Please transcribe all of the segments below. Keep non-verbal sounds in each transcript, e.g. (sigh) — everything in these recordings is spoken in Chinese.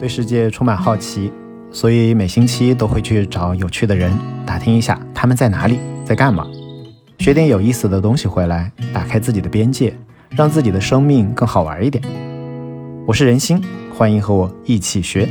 对世界充满好奇，所以每星期都会去找有趣的人打听一下他们在哪里，在干嘛，学点有意思的东西回来，打开自己的边界，让自己的生命更好玩一点。我是任心，欢迎和我一起学。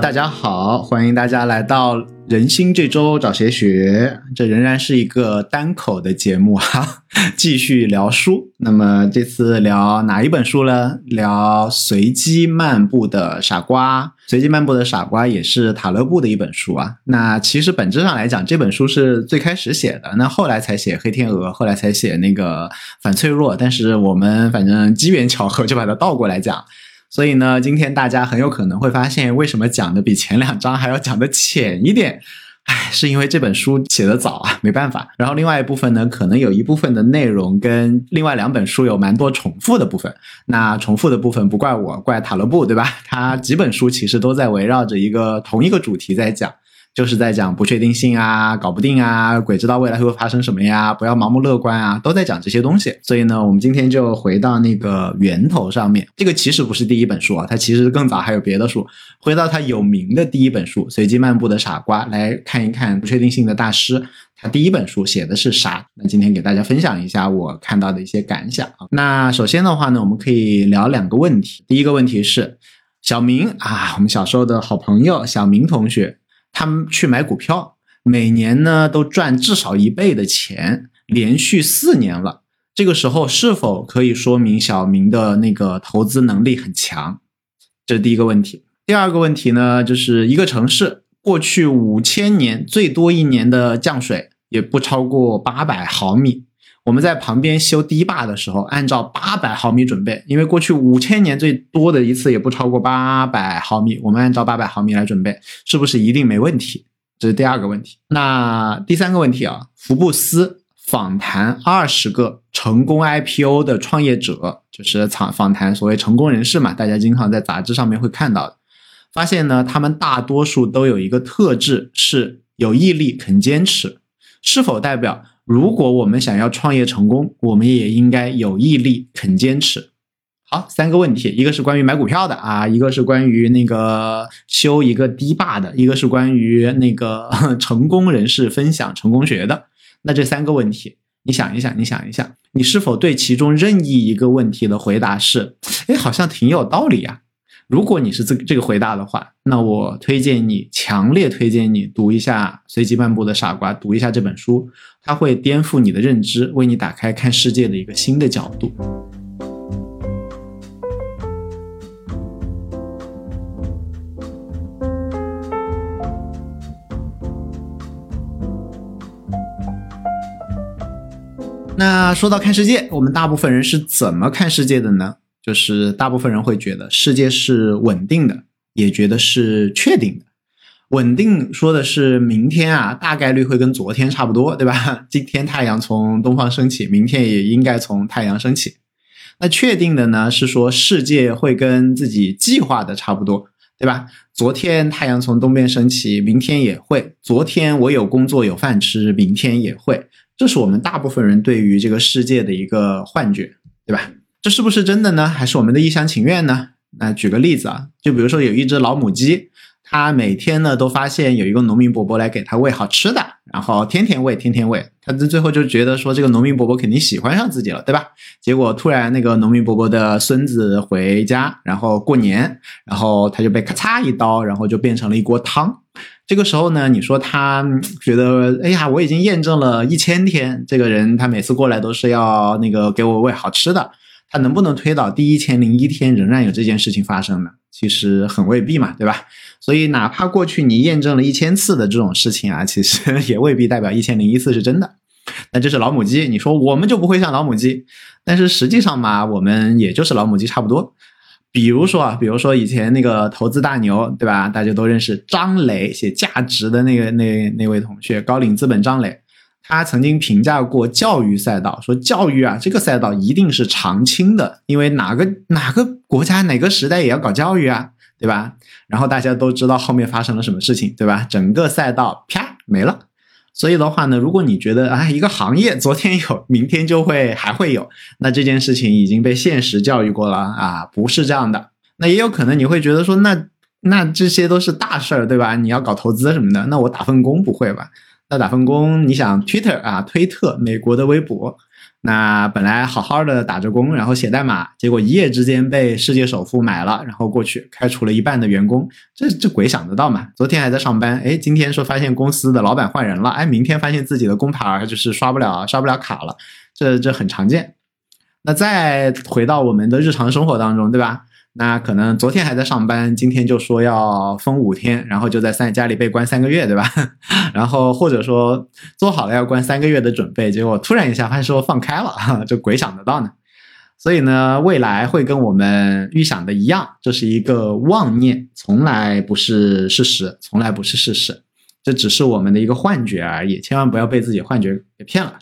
大家好，欢迎大家来到。人心这周找谁学？这仍然是一个单口的节目哈，继续聊书。那么这次聊哪一本书呢？聊《随机漫步的傻瓜》。《随机漫步的傻瓜》也是塔勒布的一本书啊。那其实本质上来讲，这本书是最开始写的，那后来才写《黑天鹅》，后来才写那个《反脆弱》。但是我们反正机缘巧合，就把它倒过来讲。所以呢，今天大家很有可能会发现，为什么讲的比前两章还要讲的浅一点？唉，是因为这本书写的早啊，没办法。然后另外一部分呢，可能有一部分的内容跟另外两本书有蛮多重复的部分。那重复的部分不怪我，怪塔勒布，对吧？他几本书其实都在围绕着一个同一个主题在讲。就是在讲不确定性啊，搞不定啊，鬼知道未来会发生什么呀，不要盲目乐观啊，都在讲这些东西。所以呢，我们今天就回到那个源头上面。这个其实不是第一本书啊，它其实更早还有别的书。回到它有名的第一本书《随机漫步的傻瓜》，来看一看不确定性的大师，他第一本书写的是啥？那今天给大家分享一下我看到的一些感想啊。那首先的话呢，我们可以聊两个问题。第一个问题是小明啊，我们小时候的好朋友小明同学。他们去买股票，每年呢都赚至少一倍的钱，连续四年了。这个时候是否可以说明小明的那个投资能力很强？这是第一个问题。第二个问题呢，就是一个城市过去五千年最多一年的降水也不超过八百毫米。我们在旁边修堤坝的时候，按照八百毫米准备，因为过去五千年最多的一次也不超过八百毫米，我们按照八百毫米来准备，是不是一定没问题？这是第二个问题。那第三个问题啊，福布斯访谈二十个成功 IPO 的创业者，就是访访谈所谓成功人士嘛，大家经常在杂志上面会看到的，发现呢，他们大多数都有一个特质，是有毅力、肯坚持，是否代表？如果我们想要创业成功，我们也应该有毅力、肯坚持。好，三个问题，一个是关于买股票的啊，一个是关于那个修一个堤坝的，一个是关于那个 (laughs) 成功人士分享成功学的。那这三个问题，你想一想，你想一想，你是否对其中任意一个问题的回答是，哎，好像挺有道理呀？如果你是这这个回答的话，那我推荐你，强烈推荐你读一下《随机漫步的傻瓜》，读一下这本书，它会颠覆你的认知，为你打开看世界的一个新的角度。那说到看世界，我们大部分人是怎么看世界的呢？就是大部分人会觉得世界是稳定的，也觉得是确定的。稳定说的是明天啊，大概率会跟昨天差不多，对吧？(laughs) 今天太阳从东方升起，明天也应该从太阳升起。那确定的呢，是说世界会跟自己计划的差不多，对吧？昨天太阳从东边升起，明天也会。昨天我有工作有饭吃，明天也会。这是我们大部分人对于这个世界的一个幻觉，对吧？这是不是真的呢？还是我们的一厢情愿呢？那举个例子啊，就比如说有一只老母鸡，它每天呢都发现有一个农民伯伯来给它喂好吃的，然后天天喂，天天喂，它这最后就觉得说这个农民伯伯肯定喜欢上自己了，对吧？结果突然那个农民伯伯的孙子回家，然后过年，然后他就被咔嚓一刀，然后就变成了一锅汤。这个时候呢，你说他觉得，哎呀，我已经验证了一千天，这个人他每次过来都是要那个给我喂好吃的。它能不能推导第一千零一天仍然有这件事情发生呢？其实很未必嘛，对吧？所以哪怕过去你验证了一千次的这种事情啊，其实 (laughs) 也未必代表一千零一次是真的。那这是老母鸡，你说我们就不会像老母鸡，但是实际上嘛，我们也就是老母鸡差不多。比如说啊，比如说以前那个投资大牛，对吧？大家都认识张磊，写价值的那个那那位同学，高瓴资本张磊。他曾经评价过教育赛道，说教育啊，这个赛道一定是常青的，因为哪个哪个国家哪个时代也要搞教育啊，对吧？然后大家都知道后面发生了什么事情，对吧？整个赛道啪没了。所以的话呢，如果你觉得啊一个行业昨天有，明天就会还会有，那这件事情已经被现实教育过了啊，不是这样的。那也有可能你会觉得说，那那这些都是大事儿，对吧？你要搞投资什么的，那我打份工不会吧？那打份工，你想 Twitter 啊，推特，美国的微博。那本来好好的打着工，然后写代码，结果一夜之间被世界首富买了，然后过去开除了一半的员工，这这鬼想得到嘛？昨天还在上班，哎，今天说发现公司的老板换人了，哎，明天发现自己的工牌就是刷不了刷不了卡了，这这很常见。那再回到我们的日常生活当中，对吧？那可能昨天还在上班，今天就说要封五天，然后就在三家里被关三个月，对吧？(laughs) 然后或者说做好了要关三个月的准备，结果突然一下发现说放开了，(laughs) 这鬼想得到呢？所以呢，未来会跟我们预想的一样，这是一个妄念，从来不是事实，从来不是事实，这只是我们的一个幻觉而已，千万不要被自己幻觉给骗了。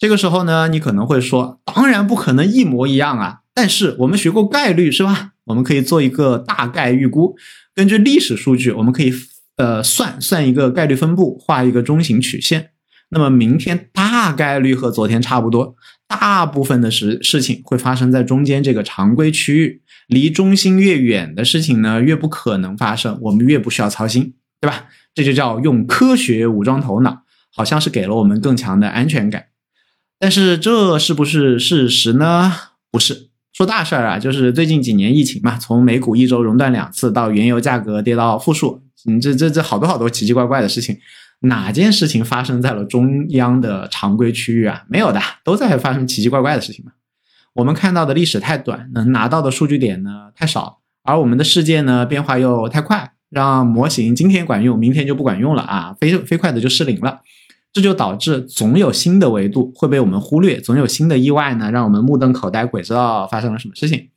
这个时候呢，你可能会说，当然不可能一模一样啊。但是我们学过概率是吧？我们可以做一个大概预估，根据历史数据，我们可以呃算算一个概率分布，画一个中型曲线。那么明天大概率和昨天差不多，大部分的事事情会发生在中间这个常规区域，离中心越远的事情呢，越不可能发生，我们越不需要操心，对吧？这就叫用科学武装头脑，好像是给了我们更强的安全感。但是这是不是事实呢？不是。说大事儿啊，就是最近几年疫情嘛，从美股一周熔断两次，到原油价格跌到负数，嗯，这这这好多好多奇奇怪怪的事情，哪件事情发生在了中央的常规区域啊？没有的，都在发生奇奇怪怪的事情嘛。我们看到的历史太短，能拿到的数据点呢太少，而我们的世界呢变化又太快，让模型今天管用，明天就不管用了啊，飞飞快的就失灵了。这就导致总有新的维度会被我们忽略，总有新的意外呢，让我们目瞪口呆，鬼知道发生了什么事情。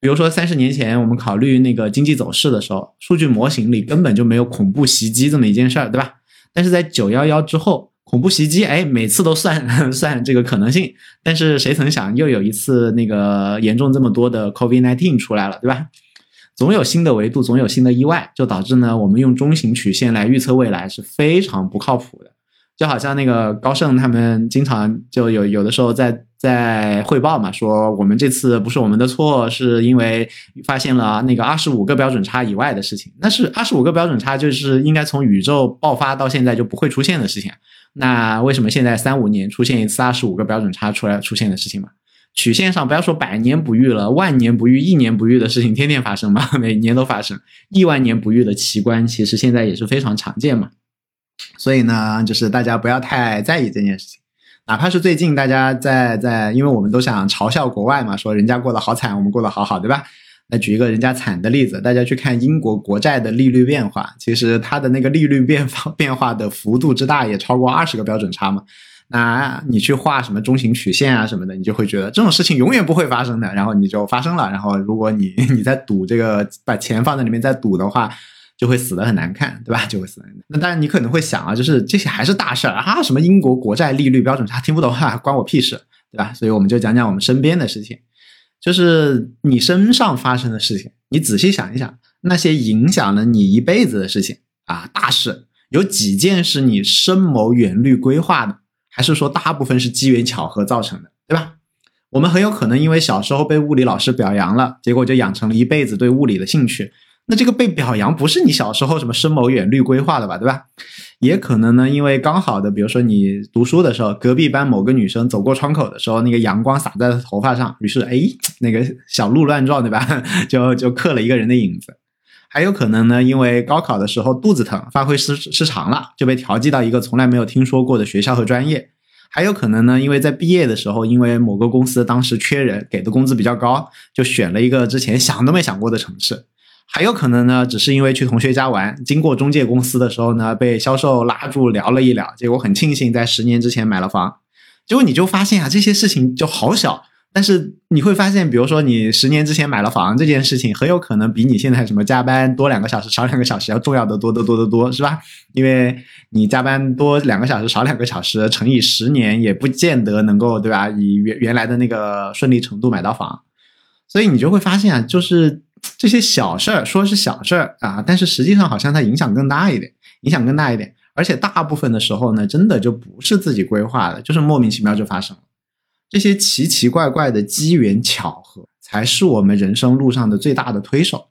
比如说三十年前我们考虑那个经济走势的时候，数据模型里根本就没有恐怖袭击这么一件事儿，对吧？但是在九幺幺之后，恐怖袭击，哎，每次都算 (laughs) 算这个可能性。但是谁曾想，又有一次那个严重这么多的 COVID-19 出来了，对吧？总有新的维度，总有新的意外，就导致呢，我们用中型曲线来预测未来是非常不靠谱的。就好像那个高盛他们经常就有有的时候在在汇报嘛，说我们这次不是我们的错，是因为发现了那个二十五个标准差以外的事情。那是二十五个标准差，就是应该从宇宙爆发到现在就不会出现的事情。那为什么现在三五年出现一次二十五个标准差出来出现的事情嘛？曲线上不要说百年不遇了，万年不遇、一年不遇的事情天天发生嘛，(laughs) 每年都发生，亿万年不遇的奇观，其实现在也是非常常见嘛。所以呢，就是大家不要太在意这件事情，哪怕是最近大家在在，因为我们都想嘲笑国外嘛，说人家过得好惨，我们过得好好，对吧？那举一个人家惨的例子，大家去看英国国债的利率变化，其实它的那个利率变化变化的幅度之大，也超过二十个标准差嘛。那你去画什么中型曲线啊什么的，你就会觉得这种事情永远不会发生的，然后你就发生了。然后如果你 (laughs) 你在赌这个，把钱放在里面在赌的话。就会死的很难看，对吧？就会死的。那当然，你可能会想啊，就是这些还是大事儿啊，什么英国国债利率标准差，听不懂啊，关我屁事，对吧？所以我们就讲讲我们身边的事情，就是你身上发生的事情。你仔细想一想，那些影响了你一辈子的事情啊，大事有几件是你深谋远虑规划的，还是说大部分是机缘巧合造成的，对吧？我们很有可能因为小时候被物理老师表扬了，结果就养成了一辈子对物理的兴趣。那这个被表扬不是你小时候什么深谋远虑规划的吧，对吧？也可能呢，因为刚好的，比如说你读书的时候，隔壁班某个女生走过窗口的时候，那个阳光洒在头发上，于是哎，那个小鹿乱撞，对吧？(laughs) 就就刻了一个人的影子。还有可能呢，因为高考的时候肚子疼，发挥失失常了，就被调剂到一个从来没有听说过的学校和专业。还有可能呢，因为在毕业的时候，因为某个公司当时缺人，给的工资比较高，就选了一个之前想都没想过的城市。还有可能呢，只是因为去同学家玩，经过中介公司的时候呢，被销售拉住聊了一聊，结果很庆幸在十年之前买了房。结果你就发现啊，这些事情就好小，但是你会发现，比如说你十年之前买了房这件事情，很有可能比你现在什么加班多两个小时、少两个小时要重要的多得多得多，是吧？因为你加班多两个小时、少两个小时乘以十年，也不见得能够对吧？以原原来的那个顺利程度买到房，所以你就会发现啊，就是。这些小事儿说是小事儿啊，但是实际上好像它影响更大一点，影响更大一点。而且大部分的时候呢，真的就不是自己规划的，就是莫名其妙就发生了。这些奇奇怪怪的机缘巧合，才是我们人生路上的最大的推手。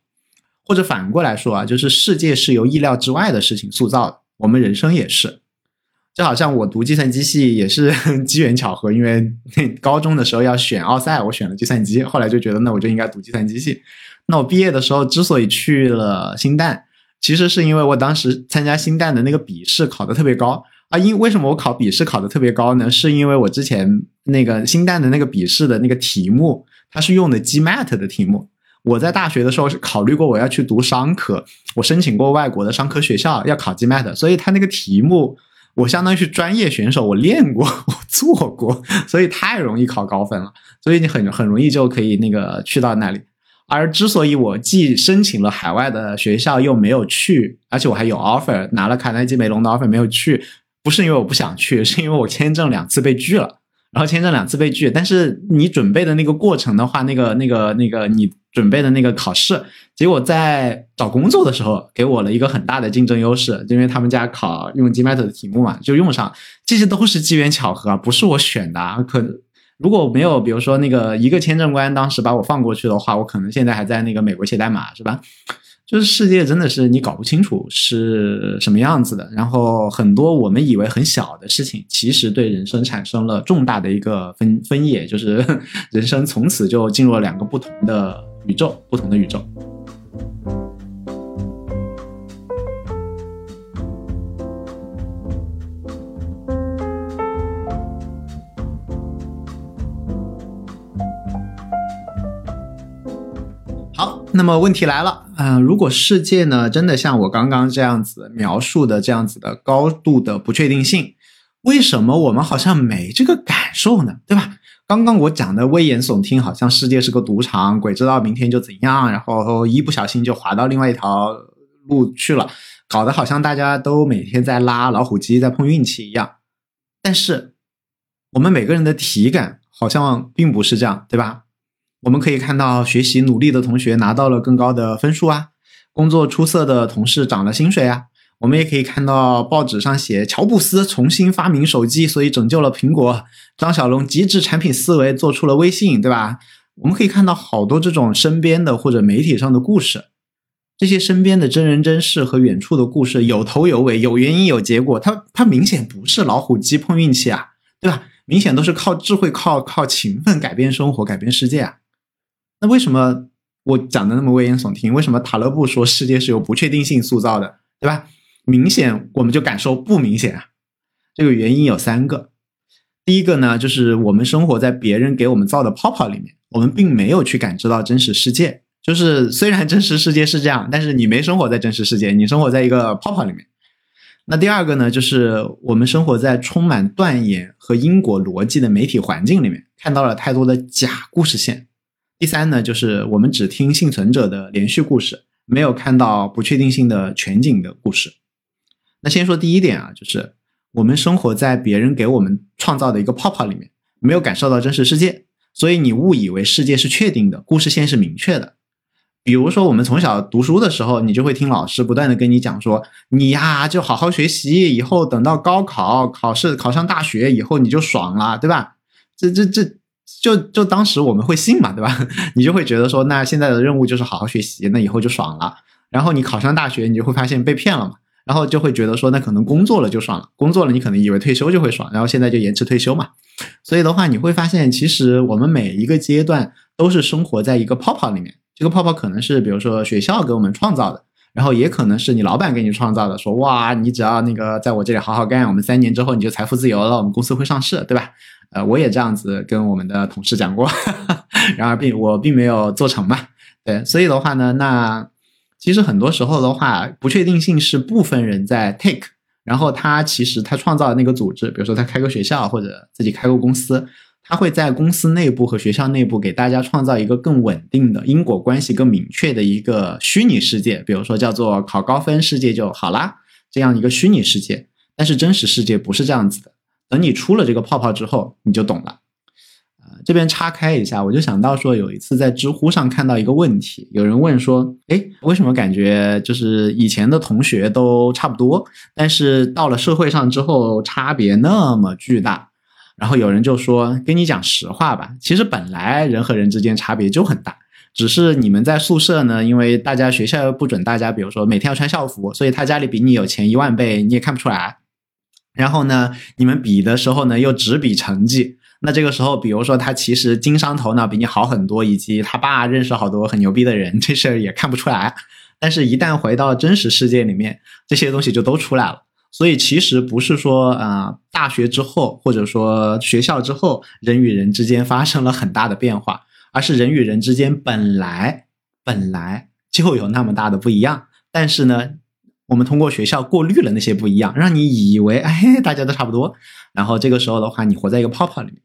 或者反过来说啊，就是世界是由意料之外的事情塑造的，我们人生也是。就好像我读计算机系也是 (laughs) 机缘巧合，因为高中的时候要选奥赛，我选了计算机，后来就觉得那我就应该读计算机系。那我毕业的时候之所以去了新旦，其实是因为我当时参加新旦的那个笔试考得特别高啊。因为什么我考笔试考得特别高呢？是因为我之前那个新旦的那个笔试的那个题目，它是用的 GMAT 的题目。我在大学的时候是考虑过我要去读商科，我申请过外国的商科学校要考 GMAT，所以它那个题目。我相当于是专业选手，我练过，我做过，所以太容易考高分了，所以你很很容易就可以那个去到那里。而之所以我既申请了海外的学校又没有去，而且我还有 offer 拿了卡耐基梅隆的 offer 没有去，不是因为我不想去，是因为我签证两次被拒了。然后签证两次被拒，但是你准备的那个过程的话，那个、那个、那个，你准备的那个考试，结果在找工作的时候给我了一个很大的竞争优势，因为他们家考用 GMAT 的题目嘛，就用上。这些都是机缘巧合，不是我选的。可如果没有，比如说那个一个签证官当时把我放过去的话，我可能现在还在那个美国写代码，是吧？就是世界真的是你搞不清楚是什么样子的，然后很多我们以为很小的事情，其实对人生产生了重大的一个分分野，就是人生从此就进入了两个不同的宇宙，不同的宇宙。那么问题来了，嗯，如果世界呢真的像我刚刚这样子描述的这样子的高度的不确定性，为什么我们好像没这个感受呢？对吧？刚刚我讲的危言耸听，好像世界是个赌场，鬼知道明天就怎样，然后一不小心就滑到另外一条路去了，搞得好像大家都每天在拉老虎机，在碰运气一样。但是我们每个人的体感好像并不是这样，对吧？我们可以看到，学习努力的同学拿到了更高的分数啊，工作出色的同事涨了薪水啊。我们也可以看到报纸上写乔布斯重新发明手机，所以拯救了苹果；张小龙极致产品思维做出了微信，对吧？我们可以看到好多这种身边的或者媒体上的故事，这些身边的真人真事和远处的故事有头有尾，有原因有结果。它它明显不是老虎机碰运气啊，对吧？明显都是靠智慧、靠靠勤奋改变生活、改变世界啊。那为什么我讲的那么危言耸听？为什么塔勒布说世界是由不确定性塑造的，对吧？明显我们就感受不明显啊。这个原因有三个。第一个呢，就是我们生活在别人给我们造的泡泡里面，我们并没有去感知到真实世界。就是虽然真实世界是这样，但是你没生活在真实世界，你生活在一个泡泡里面。那第二个呢，就是我们生活在充满断言和因果逻辑的媒体环境里面，看到了太多的假故事线。第三呢，就是我们只听幸存者的连续故事，没有看到不确定性的全景的故事。那先说第一点啊，就是我们生活在别人给我们创造的一个泡泡里面，没有感受到真实世界，所以你误以为世界是确定的，故事线是明确的。比如说，我们从小读书的时候，你就会听老师不断的跟你讲说，你呀就好好学习，以后等到高考考试考上大学以后你就爽了，对吧？这这这。就就当时我们会信嘛，对吧？(laughs) 你就会觉得说，那现在的任务就是好好学习，那以后就爽了。然后你考上大学，你就会发现被骗了嘛。然后就会觉得说，那可能工作了就爽了，工作了你可能以为退休就会爽，然后现在就延迟退休嘛。所以的话，你会发现，其实我们每一个阶段都是生活在一个泡泡里面。这个泡泡可能是比如说学校给我们创造的，然后也可能是你老板给你创造的，说哇，你只要那个在我这里好好干，我们三年之后你就财富自由了，我们公司会上市，对吧？呃，我也这样子跟我们的同事讲过，(laughs) 然而并我并没有做成嘛。对，所以的话呢，那其实很多时候的话，不确定性是部分人在 take，然后他其实他创造的那个组织，比如说他开个学校或者自己开个公司，他会在公司内部和学校内部给大家创造一个更稳定的因果关系更明确的一个虚拟世界，比如说叫做考高分世界就好啦，这样一个虚拟世界。但是真实世界不是这样子的。等你出了这个泡泡之后，你就懂了。呃，这边岔开一下，我就想到说，有一次在知乎上看到一个问题，有人问说，哎，为什么感觉就是以前的同学都差不多，但是到了社会上之后差别那么巨大？然后有人就说，跟你讲实话吧，其实本来人和人之间差别就很大，只是你们在宿舍呢，因为大家学校又不准大家，比如说每天要穿校服，所以他家里比你有钱一万倍，你也看不出来。然后呢，你们比的时候呢，又只比成绩。那这个时候，比如说他其实经商头脑比你好很多，以及他爸认识好多很牛逼的人，这事儿也看不出来。但是，一旦回到真实世界里面，这些东西就都出来了。所以，其实不是说啊，大学之后或者说学校之后，人与人之间发生了很大的变化，而是人与人之间本来本来就有那么大的不一样。但是呢，我们通过学校过滤了那些不一样，让你以为哎，大家都差不多。然后这个时候的话，你活在一个泡泡里面。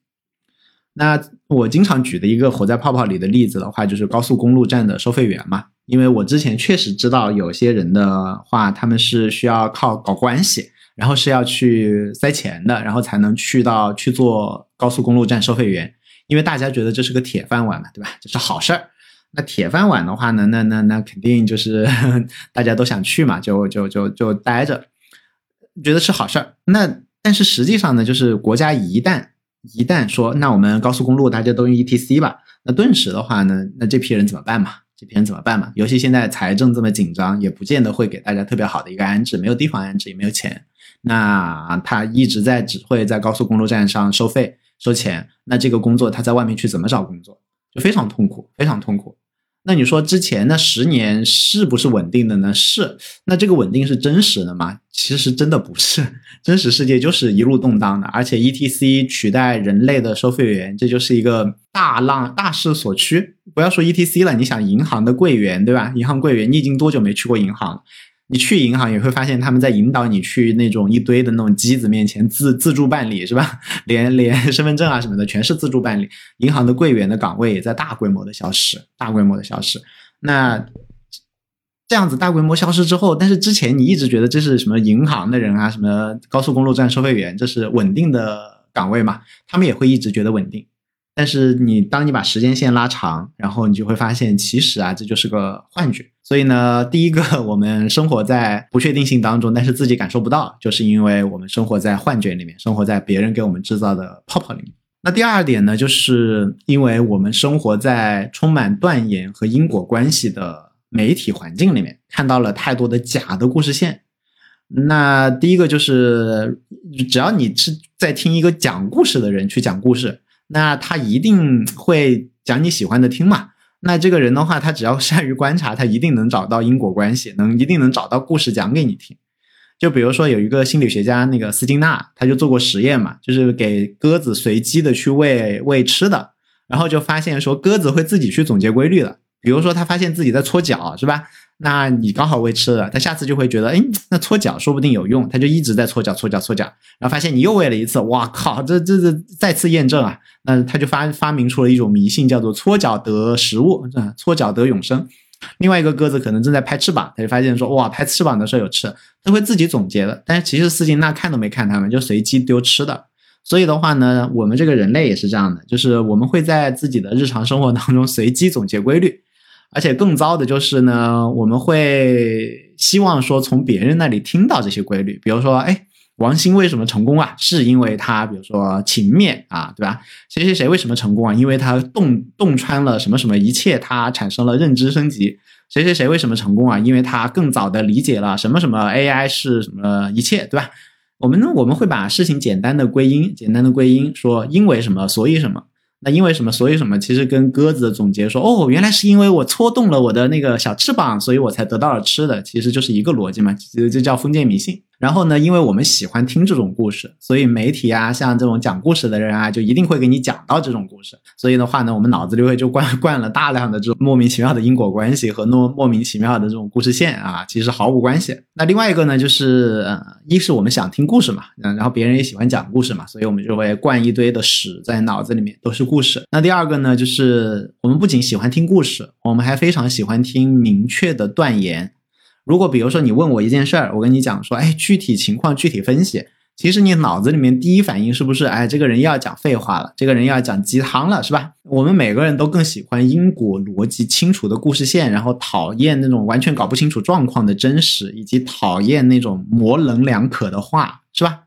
那我经常举的一个活在泡泡里的例子的话，就是高速公路站的收费员嘛。因为我之前确实知道有些人的话，他们是需要靠搞关系，然后是要去塞钱的，然后才能去到去做高速公路站收费员。因为大家觉得这是个铁饭碗嘛，对吧？这是好事儿。那铁饭碗的话呢，那那那肯定就是 (laughs) 大家都想去嘛，就就就就待着，觉得是好事儿。那但是实际上呢，就是国家一旦一旦说，那我们高速公路大家都用 E T C 吧，那顿时的话呢，那这批人怎么办嘛？这批人怎么办嘛？尤其现在财政这么紧张，也不见得会给大家特别好的一个安置，没有地方安置，也没有钱。那他一直在只会在高速公路站上收费收钱，那这个工作他在外面去怎么找工作？就非常痛苦，非常痛苦。那你说之前那十年是不是稳定的呢？是。那这个稳定是真实的吗？其实真的不是。真实世界就是一路动荡的，而且 E T C 取代人类的收费员，这就是一个大浪大势所趋。不要说 E T C 了，你想银行的柜员对吧？银行柜员，你已经多久没去过银行？你去银行也会发现他们在引导你去那种一堆的那种机子面前自自助办理是吧？(laughs) 连连身份证啊什么的全是自助办理。银行的柜员的岗位也在大规模的消失，大规模的消失。那这样子大规模消失之后，但是之前你一直觉得这是什么银行的人啊，什么高速公路站收费员，这是稳定的岗位嘛？他们也会一直觉得稳定。但是你当你把时间线拉长，然后你就会发现，其实啊，这就是个幻觉。所以呢，第一个，我们生活在不确定性当中，但是自己感受不到，就是因为我们生活在幻觉里面，生活在别人给我们制造的泡泡里面。那第二点呢，就是因为我们生活在充满断言和因果关系的媒体环境里面，看到了太多的假的故事线。那第一个就是，只要你是在听一个讲故事的人去讲故事。那他一定会讲你喜欢的听嘛？那这个人的话，他只要善于观察，他一定能找到因果关系，能一定能找到故事讲给你听。就比如说有一个心理学家，那个斯金纳，他就做过实验嘛，就是给鸽子随机的去喂喂吃的，然后就发现说鸽子会自己去总结规律的。比如说他发现自己在搓脚，是吧？那你刚好喂吃的，他下次就会觉得，哎，那搓脚说不定有用，他就一直在搓脚、搓脚、搓脚，然后发现你又喂了一次，哇靠，这这这再次验证啊，那他就发发明出了一种迷信，叫做搓脚得食物，搓脚得永生。另外一个鸽子可能正在拍翅膀，他就发现说，哇，拍翅膀的时候有吃，他会自己总结的。但是其实斯金纳看都没看他们，就随机丢吃的。所以的话呢，我们这个人类也是这样的，就是我们会在自己的日常生活当中随机总结规律。而且更糟的就是呢，我们会希望说从别人那里听到这些规律，比如说，哎，王兴为什么成功啊？是因为他，比如说情面啊，对吧？谁谁谁为什么成功啊？因为他洞洞穿了什么什么一切，他产生了认知升级。谁谁谁为什么成功啊？因为他更早的理解了什么什么 AI 是什么一切，对吧？我们呢我们会把事情简单的归因，简单的归因，说因为什么，所以什么。那因为什么？所以什么？其实跟鸽子的总结说，哦，原来是因为我搓动了我的那个小翅膀，所以我才得到了吃的，其实就是一个逻辑嘛，就叫封建迷信。然后呢，因为我们喜欢听这种故事，所以媒体啊，像这种讲故事的人啊，就一定会给你讲到这种故事。所以的话呢，我们脑子里会就灌灌了大量的这种莫名其妙的因果关系和莫莫名其妙的这种故事线啊，其实毫无关系。那另外一个呢，就是呃，一是我们想听故事嘛，嗯，然后别人也喜欢讲故事嘛，所以我们就会灌一堆的屎在脑子里面，都是故事。那第二个呢，就是我们不仅喜欢听故事，我们还非常喜欢听明确的断言。如果比如说你问我一件事儿，我跟你讲说，哎，具体情况具体分析，其实你脑子里面第一反应是不是，哎，这个人又要讲废话了，这个人又要讲鸡汤了，是吧？(laughs) 我们每个人都更喜欢因果逻辑清楚的故事线，然后讨厌那种完全搞不清楚状况的真实，以及讨厌那种模棱两可的话，是吧？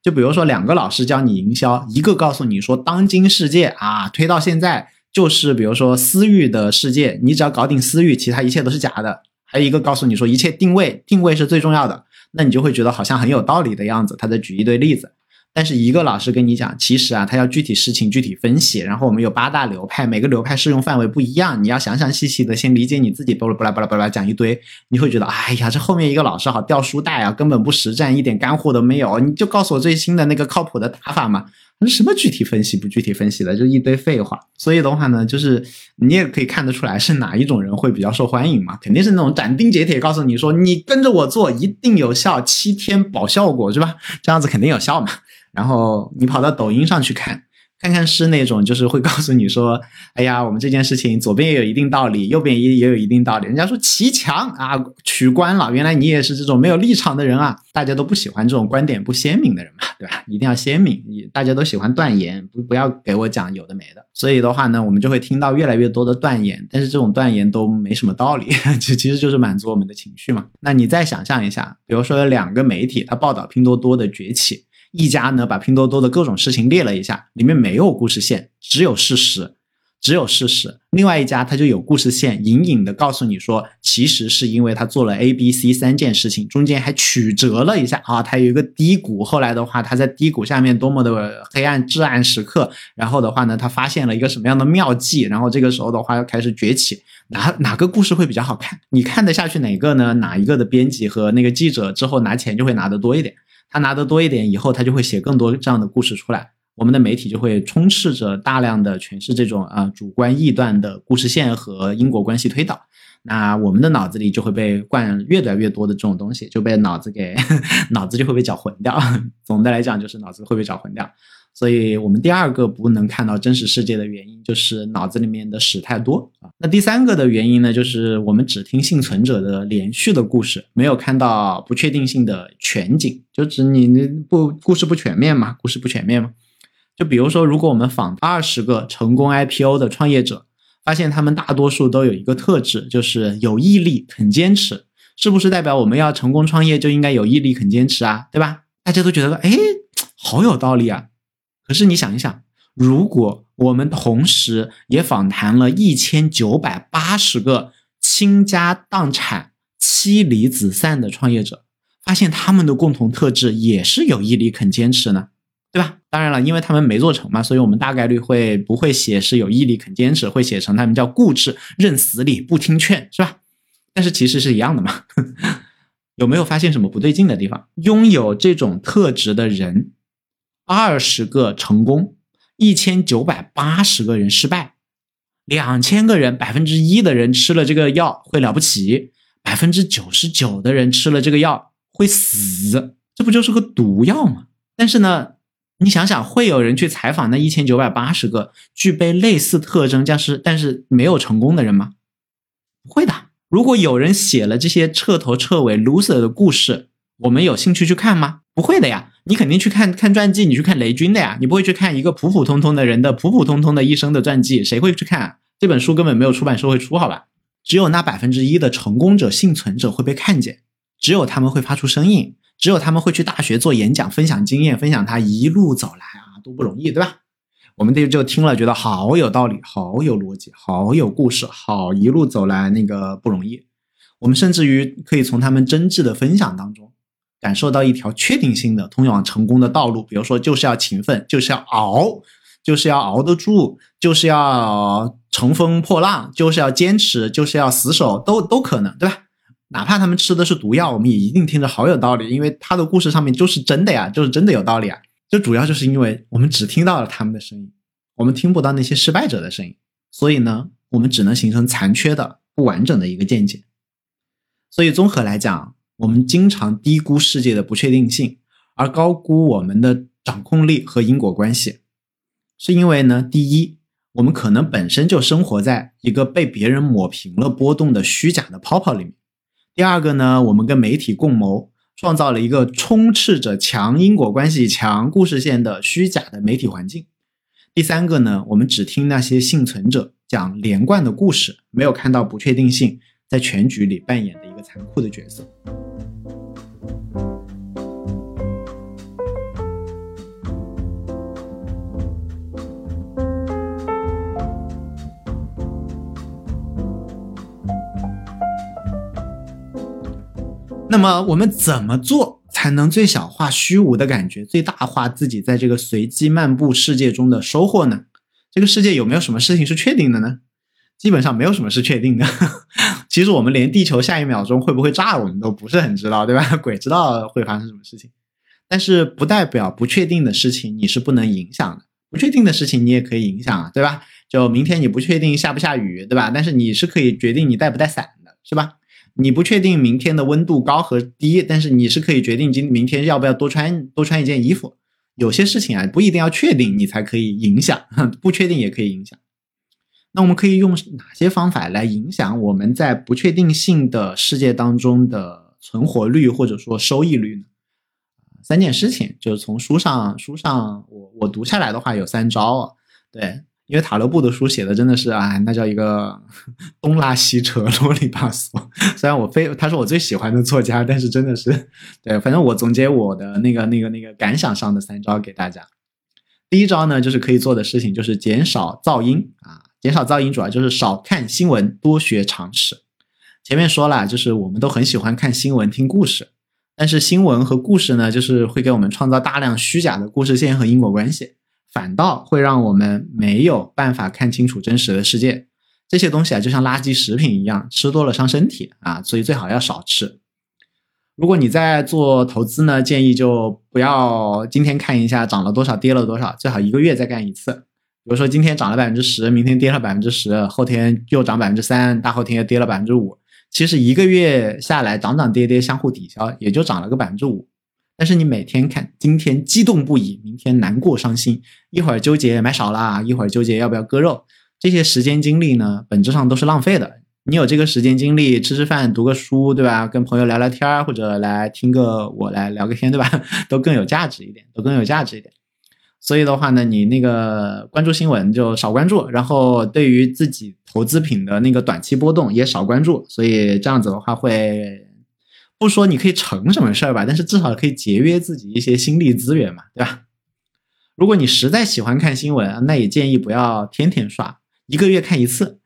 就比如说两个老师教你营销，一个告诉你说当今世界啊，推到现在就是比如说私域的世界，你只要搞定私域，其他一切都是假的。还有一个告诉你说一切定位，定位是最重要的。那你就会觉得好像很有道理的样子，他在举一堆例子。但是一个老师跟你讲，其实啊，他要具体事情具体分析。然后我们有八大流派，每个流派适用范围不一样，你要详详细细的先理解你自己。巴拉巴拉巴拉巴拉讲一堆，你会觉得，哎呀，这后面一个老师好掉书袋啊，根本不实战，一点干货都没有。你就告诉我最新的那个靠谱的打法嘛。什么具体分析不具体分析的，就一堆废话。所以的话呢，就是你也可以看得出来是哪一种人会比较受欢迎嘛？肯定是那种斩钉截铁告诉你说，你跟着我做一定有效，七天保效果，是吧？这样子肯定有效嘛。然后你跑到抖音上去看。看看是那种，就是会告诉你说，哎呀，我们这件事情左边也有一定道理，右边也也有一定道理。人家说骑墙啊，取关了，原来你也是这种没有立场的人啊！大家都不喜欢这种观点不鲜明的人嘛，对吧？一定要鲜明，你大家都喜欢断言，不不要给我讲有的没的。所以的话呢，我们就会听到越来越多的断言，但是这种断言都没什么道理，(laughs) 其其实就是满足我们的情绪嘛。那你再想象一下，比如说两个媒体，它报道拼多多的崛起。一家呢，把拼多多的各种事情列了一下，里面没有故事线，只有事实，只有事实。另外一家他就有故事线，隐隐的告诉你说，其实是因为他做了 A、B、C 三件事情，中间还曲折了一下啊，他有一个低谷，后来的话他在低谷下面多么的黑暗至暗时刻，然后的话呢，他发现了一个什么样的妙计，然后这个时候的话要开始崛起。哪哪个故事会比较好看？你看得下去哪个呢？哪一个的编辑和那个记者之后拿钱就会拿得多一点。他拿得多一点，以后他就会写更多这样的故事出来，我们的媒体就会充斥着大量的全是这种啊主观臆断的故事线和因果关系推导，那我们的脑子里就会被灌越来越多的这种东西，就被脑子给 (laughs) 脑子就会被搅混掉。总的来讲，就是脑子会被搅混掉。所以我们第二个不能看到真实世界的原因，就是脑子里面的屎太多啊。那第三个的原因呢，就是我们只听幸存者的连续的故事，没有看到不确定性的全景，就指你那不故事不全面嘛，故事不全面嘛。就比如说，如果我们访二十个成功 IPO 的创业者，发现他们大多数都有一个特质，就是有毅力、肯坚持，是不是代表我们要成功创业就应该有毅力、肯坚持啊？对吧？大家都觉得，哎，好有道理啊。可是你想一想，如果我们同时也访谈了一千九百八十个倾家荡产、妻离子散的创业者，发现他们的共同特质也是有毅力、肯坚持呢，对吧？当然了，因为他们没做成嘛，所以我们大概率会不会写是有毅力、肯坚持，会写成他们叫固执、认死理、不听劝，是吧？但是其实是一样的嘛。(laughs) 有没有发现什么不对劲的地方？拥有这种特质的人。二十个成功，一千九百八十个人失败，两千个人百分之一的人吃了这个药会了不起，百分之九十九的人吃了这个药会死，这不就是个毒药吗？但是呢，你想想，会有人去采访那一千九百八十个具备类似特征但是但是没有成功的人吗？不会的。如果有人写了这些彻头彻尾 loser 的故事，我们有兴趣去看吗？不会的呀。你肯定去看看传记，你去看雷军的呀，你不会去看一个普普通通的人的普普通通的一生的传记，谁会去看？啊这本书根本没有出版社会出，好吧？只有那百分之一的成功者、幸存者会被看见，只有他们会发出声音，只有他们会去大学做演讲，分享经验，分享他一路走来啊，多不容易，对吧？我们这就听了，觉得好有道理，好有逻辑，好有故事，好一路走来那个不容易。我们甚至于可以从他们真挚的分享当中。感受到一条确定性的通往成功的道路，比如说就是要勤奋，就是要熬，就是要熬得住，就是要乘风破浪，就是要坚持，就是要死守，都都可能，对吧？哪怕他们吃的是毒药，我们也一定听着好有道理，因为他的故事上面就是真的呀，就是真的有道理啊。就主要就是因为我们只听到了他们的声音，我们听不到那些失败者的声音，所以呢，我们只能形成残缺的、不完整的一个见解。所以综合来讲。我们经常低估世界的不确定性，而高估我们的掌控力和因果关系，是因为呢，第一，我们可能本身就生活在一个被别人抹平了波动的虚假的泡泡里面；第二个呢，我们跟媒体共谋，创造了一个充斥着强因果关系、强故事线的虚假的媒体环境。第三个呢，我们只听那些幸存者讲连贯的故事，没有看到不确定性在全局里扮演残酷的角色。那么我们怎么做才能最小化虚无的感觉，最大化自己在这个随机漫步世界中的收获呢？这个世界有没有什么事情是确定的呢？基本上没有什么是确定的。(laughs) 其实我们连地球下一秒钟会不会炸，我们都不是很知道，对吧？(laughs) 鬼知道会发生什么事情。但是不代表不确定的事情你是不能影响的，不确定的事情你也可以影响啊，对吧？就明天你不确定下不下雨，对吧？但是你是可以决定你带不带伞的，是吧？你不确定明天的温度高和低，但是你是可以决定今明天要不要多穿多穿一件衣服。有些事情啊，不一定要确定你才可以影响，(laughs) 不确定也可以影响。那我们可以用哪些方法来影响我们在不确定性的世界当中的存活率或者说收益率呢？三件事情，就是从书上书上我我读下来的话有三招啊，对。因为塔勒布的书写的真的是啊，那叫一个 (laughs) 东拉西扯、啰里吧嗦。虽然我非他是我最喜欢的作家，但是真的是对，反正我总结我的那个、那个、那个感想上的三招给大家。第一招呢，就是可以做的事情就是减少噪音啊，减少噪音主要就是少看新闻，多学常识。前面说了，就是我们都很喜欢看新闻、听故事，但是新闻和故事呢，就是会给我们创造大量虚假的故事线和因果关系。反倒会让我们没有办法看清楚真实的世界。这些东西啊，就像垃圾食品一样，吃多了伤身体啊，所以最好要少吃。如果你在做投资呢，建议就不要今天看一下涨了多少，跌了多少，最好一个月再干一次。比如说今天涨了百分之十，明天跌了百分之十，后天又涨百分之三，大后天又跌了百分之五。其实一个月下来，涨涨跌跌相互抵消，也就涨了个百分之五。但是你每天看，今天激动不已，明天难过伤心，一会儿纠结买少了，一会儿纠结要不要割肉，这些时间精力呢，本质上都是浪费的。你有这个时间精力，吃吃饭、读个书，对吧？跟朋友聊聊天，或者来听个我来聊个天，对吧？(laughs) 都更有价值一点，都更有价值一点。所以的话呢，你那个关注新闻就少关注，然后对于自己投资品的那个短期波动也少关注，所以这样子的话会。不说你可以成什么事儿吧，但是至少可以节约自己一些心力资源嘛，对吧？如果你实在喜欢看新闻，那也建议不要天天刷，一个月看一次。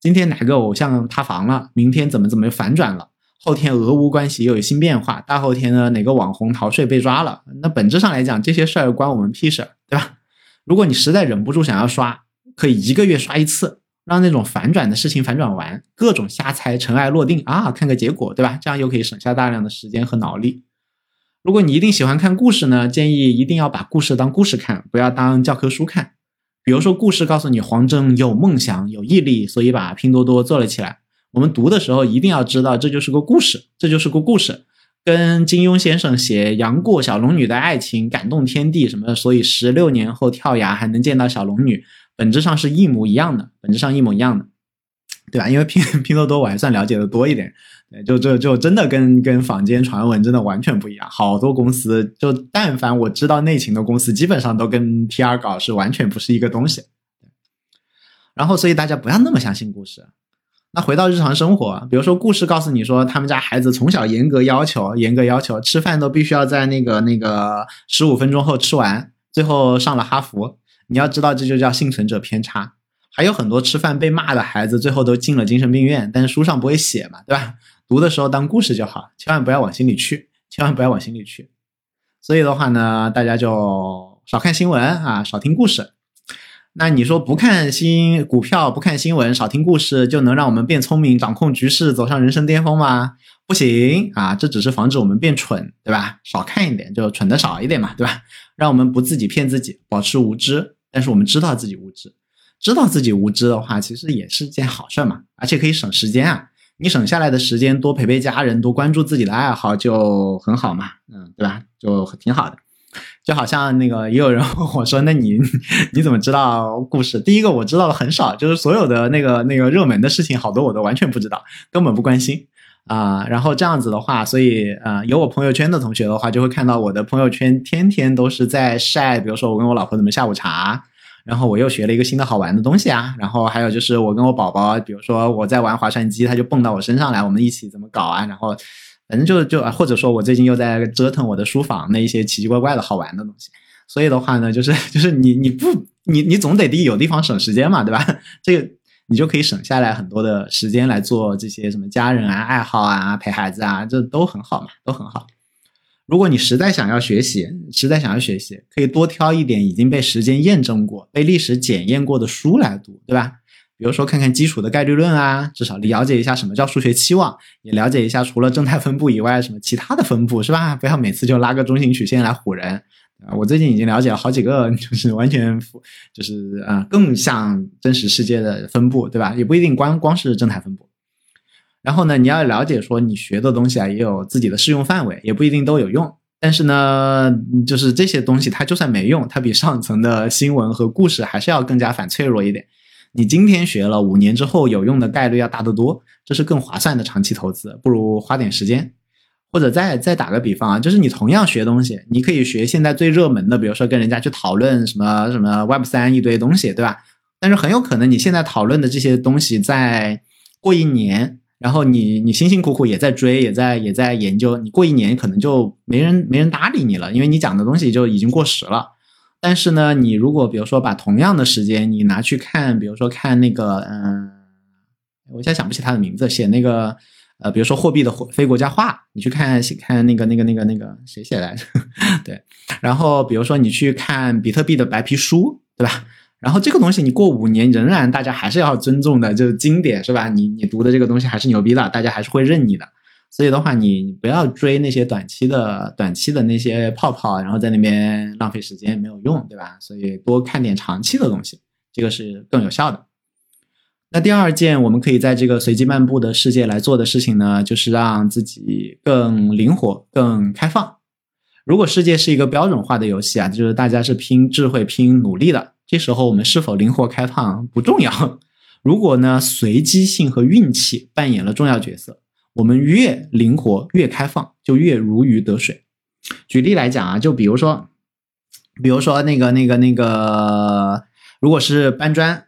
今天哪个偶像塌房了，明天怎么怎么反转了，后天俄乌关系又有新变化，大后天呢哪个网红逃税被抓了，那本质上来讲这些事儿关我们屁事儿，对吧？如果你实在忍不住想要刷，可以一个月刷一次。让那种反转的事情反转完，各种瞎猜，尘埃落定啊，看个结果，对吧？这样又可以省下大量的时间和脑力。如果你一定喜欢看故事呢，建议一定要把故事当故事看，不要当教科书看。比如说，故事告诉你黄峥有梦想、有毅力，所以把拼多多做了起来。我们读的时候一定要知道，这就是个故事，这就是个故事。跟金庸先生写杨过小龙女的爱情感动天地什么，所以十六年后跳崖还能见到小龙女。本质上是一模一样的，本质上一模一样的，对吧？因为拼 (laughs) 拼多多我还算了解的多一点，就就就真的跟跟坊间传闻真的完全不一样。好多公司，就但凡我知道内情的公司，基本上都跟 PR 稿是完全不是一个东西。然后，所以大家不要那么相信故事。那回到日常生活，比如说故事告诉你说，他们家孩子从小严格要求，严格要求吃饭都必须要在那个那个十五分钟后吃完，最后上了哈佛。你要知道，这就叫幸存者偏差。还有很多吃饭被骂的孩子，最后都进了精神病院，但是书上不会写嘛，对吧？读的时候当故事就好，千万不要往心里去，千万不要往心里去。所以的话呢，大家就少看新闻啊，少听故事。那你说不看新股票，不看新闻，少听故事，就能让我们变聪明，掌控局势，走上人生巅峰吗？不行啊，这只是防止我们变蠢，对吧？少看一点，就蠢的少一点嘛，对吧？让我们不自己骗自己，保持无知。但是我们知道自己无知，知道自己无知的话，其实也是件好事嘛，而且可以省时间啊。你省下来的时间，多陪陪家人，多关注自己的爱好，就很好嘛，嗯，对吧？就挺好的。就好像那个也有人 (laughs) 问我说：“那你你怎么知道故事？”第一个我知道的很少，就是所有的那个那个热门的事情，好多我都完全不知道，根本不关心。啊，然后这样子的话，所以呃，有我朋友圈的同学的话，就会看到我的朋友圈天天都是在晒，比如说我跟我老婆怎么下午茶，然后我又学了一个新的好玩的东西啊，然后还有就是我跟我宝宝，比如说我在玩划船机，他就蹦到我身上来，我们一起怎么搞啊，然后反正就就啊或者说我最近又在折腾我的书房那一些奇奇怪怪的好玩的东西，所以的话呢，就是就是你你不你你总得地有地方省时间嘛，对吧？(laughs) 这个。你就可以省下来很多的时间来做这些什么家人啊、爱好啊、陪孩子啊，这都很好嘛，都很好。如果你实在想要学习，实在想要学习，可以多挑一点已经被时间验证过、被历史检验过的书来读，对吧？比如说看看基础的概率论啊，至少了解一下什么叫数学期望，也了解一下除了正态分布以外什么其他的分布，是吧？不要每次就拉个中心曲线来唬人。啊，我最近已经了解了好几个，(laughs) 就是完全就是啊，更像真实世界的分布，对吧？也不一定光光是正态分布。然后呢，你要了解说你学的东西啊，也有自己的适用范围，也不一定都有用。但是呢，就是这些东西它就算没用，它比上层的新闻和故事还是要更加反脆弱一点。你今天学了，五年之后有用的概率要大得多，这是更划算的长期投资，不如花点时间。或者再再打个比方啊，就是你同样学东西，你可以学现在最热门的，比如说跟人家去讨论什么什么 Web 三一堆东西，对吧？但是很有可能你现在讨论的这些东西，在过一年，然后你你辛辛苦苦也在追，也在也在研究，你过一年可能就没人没人搭理你了，因为你讲的东西就已经过时了。但是呢，你如果比如说把同样的时间你拿去看，比如说看那个嗯，我现在想不起他的名字，写那个。呃，比如说货币的非国家化，你去看看那个那个那个那个谁写来着？(laughs) 对，然后比如说你去看比特币的白皮书，对吧？然后这个东西你过五年仍然大家还是要尊重的，就是经典是吧？你你读的这个东西还是牛逼的，大家还是会认你的。所以的话，你不要追那些短期的短期的那些泡泡，然后在那边浪费时间没有用，对吧？所以多看点长期的东西，这个是更有效的。那第二件我们可以在这个随机漫步的世界来做的事情呢，就是让自己更灵活、更开放。如果世界是一个标准化的游戏啊，就是大家是拼智慧、拼努力的，这时候我们是否灵活开放不重要。如果呢，随机性和运气扮演了重要角色，我们越灵活、越开放，就越如鱼得水。举例来讲啊，就比如说，比如说那个、那个、那个，如果是搬砖、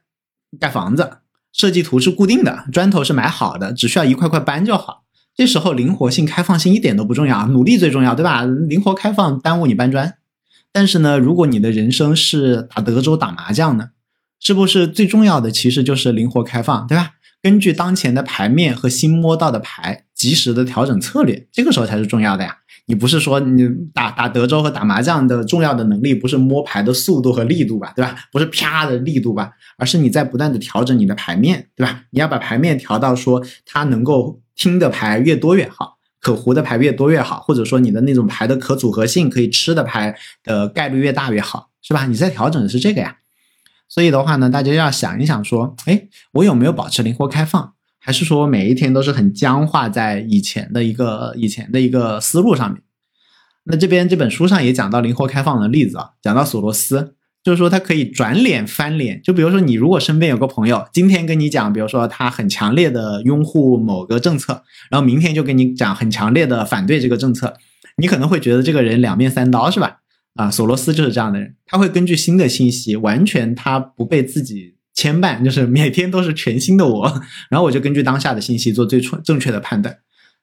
盖房子。设计图是固定的，砖头是买好的，只需要一块块搬就好。这时候灵活性、开放性一点都不重要，努力最重要，对吧？灵活开放耽误你搬砖。但是呢，如果你的人生是打德州、打麻将呢，是不是最重要的其实就是灵活开放，对吧？根据当前的牌面和新摸到的牌，及时的调整策略，这个时候才是重要的呀。你不是说你打打德州和打麻将的重要的能力不是摸牌的速度和力度吧，对吧？不是啪的力度吧，而是你在不断的调整你的牌面，对吧？你要把牌面调到说它能够听的牌越多越好，可胡的牌越多越好，或者说你的那种牌的可组合性可以吃的牌的概率越大越好，是吧？你在调整的是这个呀。所以的话呢，大家要想一想说，哎，我有没有保持灵活开放？还是说每一天都是很僵化在以前的一个以前的一个思路上面？那这边这本书上也讲到灵活开放的例子啊，讲到索罗斯，就是说他可以转脸翻脸。就比如说你如果身边有个朋友，今天跟你讲，比如说他很强烈的拥护某个政策，然后明天就跟你讲很强烈的反对这个政策，你可能会觉得这个人两面三刀是吧？啊，索罗斯就是这样的人，他会根据新的信息，完全他不被自己。牵绊就是每天都是全新的我，然后我就根据当下的信息做最正正确的判断。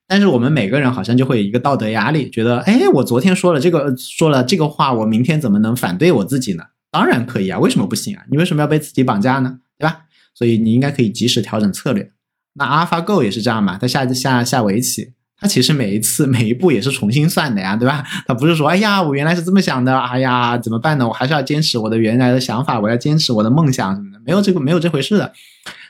但是我们每个人好像就会有一个道德压力，觉得哎，我昨天说了这个说了这个话，我明天怎么能反对我自己呢？当然可以啊，为什么不行啊？你为什么要被自己绑架呢？对吧？所以你应该可以及时调整策略。那 AlphaGo 也是这样嘛，他下下下围棋。他其实每一次每一步也是重新算的呀，对吧？他不是说，哎呀，我原来是这么想的，哎呀，怎么办呢？我还是要坚持我的原来的想法，我要坚持我的梦想什么的，没有这个没有这回事的。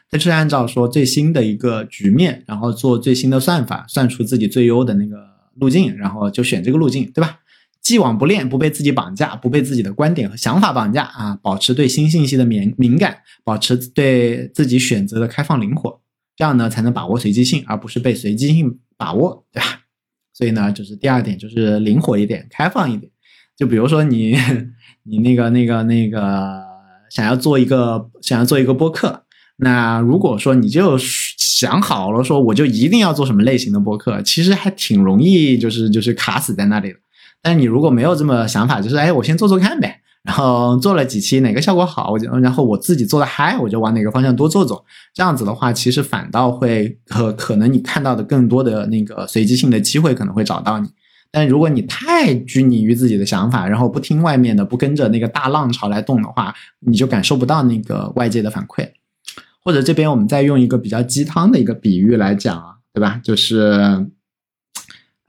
他就是按照说最新的一个局面，然后做最新的算法，算出自己最优的那个路径，然后就选这个路径，对吧？既往不恋，不被自己绑架，不被自己的观点和想法绑架啊，保持对新信息的敏敏感，保持对自己选择的开放灵活，这样呢才能把握随机性，而不是被随机性。把握对吧？(laughs) 所以呢，就是第二点，就是灵活一点，开放一点。就比如说你，(laughs) 你那个、那个、那个，想要做一个，想要做一个播客，那如果说你就想好了说我就一定要做什么类型的播客，其实还挺容易就是就是卡死在那里的。但你如果没有这么想法，就是哎我先做做看呗。然后做了几期，哪个效果好，我就然后我自己做的嗨，我就往哪个方向多做做。这样子的话，其实反倒会可可能你看到的更多的那个随机性的机会可能会找到你。但如果你太拘泥于自己的想法，然后不听外面的，不跟着那个大浪潮来动的话，你就感受不到那个外界的反馈。或者这边我们再用一个比较鸡汤的一个比喻来讲啊，对吧？就是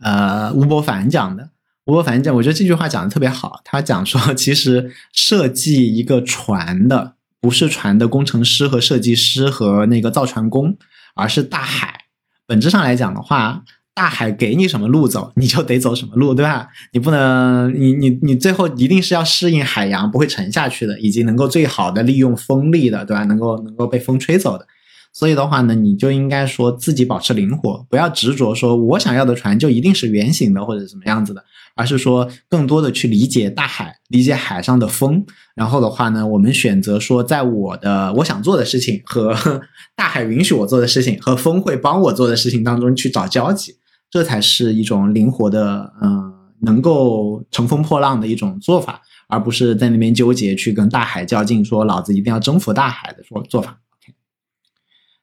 呃吴伯凡讲的。吴伯凡讲，我觉得这句话讲的特别好。他讲说，其实设计一个船的不是船的工程师和设计师和那个造船工，而是大海。本质上来讲的话，大海给你什么路走，你就得走什么路，对吧？你不能，你你你最后一定是要适应海洋，不会沉下去的，以及能够最好的利用风力的，对吧？能够能够被风吹走的。所以的话呢，你就应该说自己保持灵活，不要执着说我想要的船就一定是圆形的或者什么样子的，而是说更多的去理解大海，理解海上的风。然后的话呢，我们选择说，在我的我想做的事情和 (laughs) 大海允许我做的事情和风会帮我做的事情当中去找交集，这才是一种灵活的，嗯，能够乘风破浪的一种做法，而不是在那边纠结去跟大海较劲，说老子一定要征服大海的做做法。